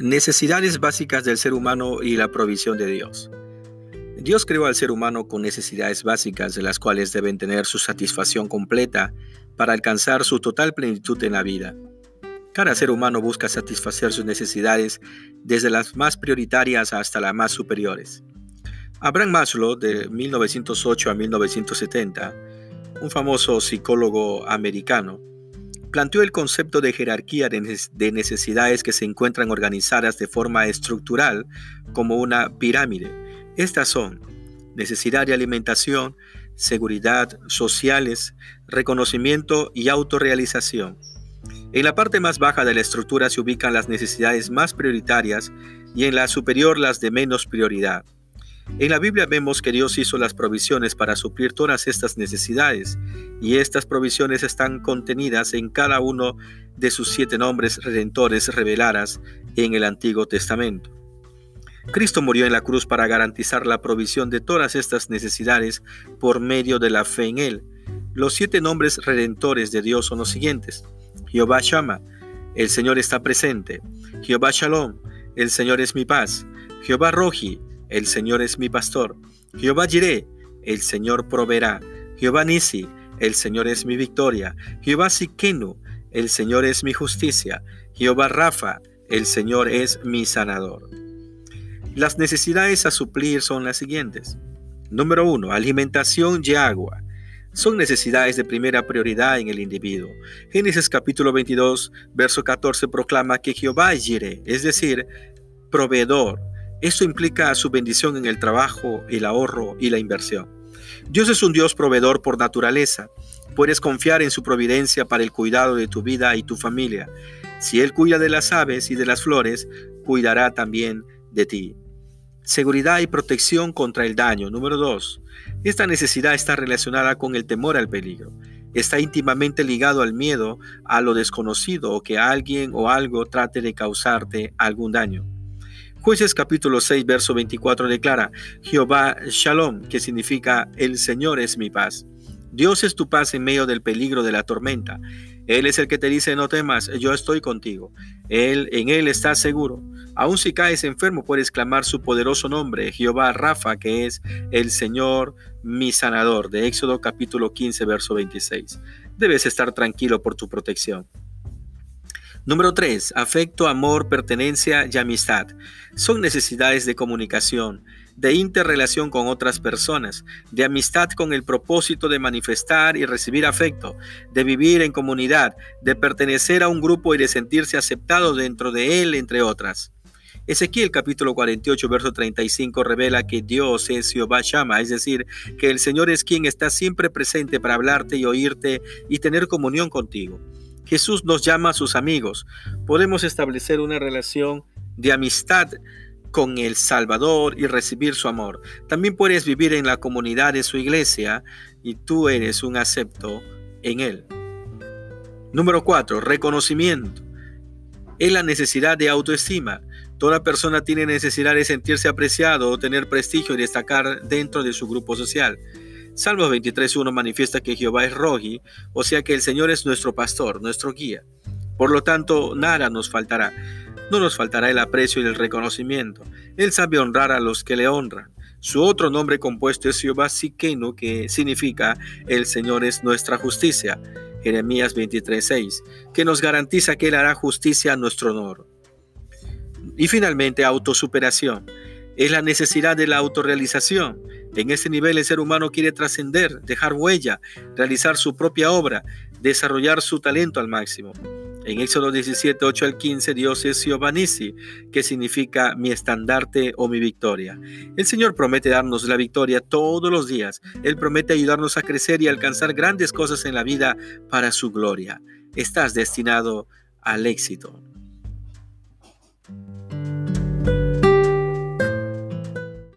Necesidades básicas del ser humano y la provisión de Dios. Dios creó al ser humano con necesidades básicas de las cuales deben tener su satisfacción completa para alcanzar su total plenitud en la vida. Cada ser humano busca satisfacer sus necesidades desde las más prioritarias hasta las más superiores. Abraham Maslow, de 1908 a 1970, un famoso psicólogo americano, planteó el concepto de jerarquía de necesidades que se encuentran organizadas de forma estructural como una pirámide. Estas son necesidad de alimentación, seguridad, sociales, reconocimiento y autorrealización. En la parte más baja de la estructura se ubican las necesidades más prioritarias y en la superior las de menos prioridad. En la Biblia vemos que Dios hizo las provisiones para suplir todas estas necesidades, y estas provisiones están contenidas en cada uno de sus siete nombres redentores reveladas en el Antiguo Testamento. Cristo murió en la cruz para garantizar la provisión de todas estas necesidades por medio de la fe en Él. Los siete nombres redentores de Dios son los siguientes. Jehová Shama, el Señor está presente. Jehová Shalom, el Señor es mi paz. Jehová Roji, el Señor es mi pastor. Jehová Jireh, el Señor proveerá. Jehová Nisi, el Señor es mi victoria. Jehová Sikenu, el Señor es mi justicia. Jehová Rafa, el Señor es mi sanador. Las necesidades a suplir son las siguientes. Número 1. Alimentación y agua. Son necesidades de primera prioridad en el individuo. Génesis capítulo 22, verso 14 proclama que Jehová Jireh, es decir, proveedor, esto implica su bendición en el trabajo, el ahorro y la inversión. Dios es un Dios proveedor por naturaleza. Puedes confiar en su providencia para el cuidado de tu vida y tu familia. Si Él cuida de las aves y de las flores, cuidará también de ti. Seguridad y protección contra el daño. Número 2. Esta necesidad está relacionada con el temor al peligro. Está íntimamente ligado al miedo a lo desconocido o que alguien o algo trate de causarte algún daño. Jueces capítulo 6, verso 24 declara, Jehová Shalom, que significa el Señor es mi paz. Dios es tu paz en medio del peligro de la tormenta. Él es el que te dice, no temas, yo estoy contigo. Él, en Él estás seguro. Aun si caes enfermo, puedes clamar su poderoso nombre, Jehová Rafa, que es el Señor mi sanador, de Éxodo capítulo 15, verso 26. Debes estar tranquilo por tu protección. Número 3. Afecto, amor, pertenencia y amistad. Son necesidades de comunicación, de interrelación con otras personas, de amistad con el propósito de manifestar y recibir afecto, de vivir en comunidad, de pertenecer a un grupo y de sentirse aceptado dentro de él, entre otras. Ezequiel capítulo 48, verso 35 revela que Dios es Jehová Shama, es decir, que el Señor es quien está siempre presente para hablarte y oírte y tener comunión contigo. Jesús nos llama a sus amigos. Podemos establecer una relación de amistad con el Salvador y recibir su amor. También puedes vivir en la comunidad de su iglesia y tú eres un acepto en él. Número 4. Reconocimiento. Es la necesidad de autoestima. Toda persona tiene necesidad de sentirse apreciado tener prestigio y destacar dentro de su grupo social. Salmo 23.1 manifiesta que Jehová es Roji, o sea que el Señor es nuestro pastor, nuestro guía. Por lo tanto, nada nos faltará. No nos faltará el aprecio y el reconocimiento. Él sabe honrar a los que le honran. Su otro nombre compuesto es Jehová Sikenu, que significa el Señor es nuestra justicia. Jeremías 23:6, que nos garantiza que Él hará justicia a nuestro honor. Y finalmente, autosuperación. Es la necesidad de la autorrealización. En ese nivel el ser humano quiere trascender, dejar huella, realizar su propia obra, desarrollar su talento al máximo. En Éxodo 17, 8 al 15, Dios es que significa mi estandarte o mi victoria. El Señor promete darnos la victoria todos los días. Él promete ayudarnos a crecer y alcanzar grandes cosas en la vida para su gloria. Estás destinado al éxito.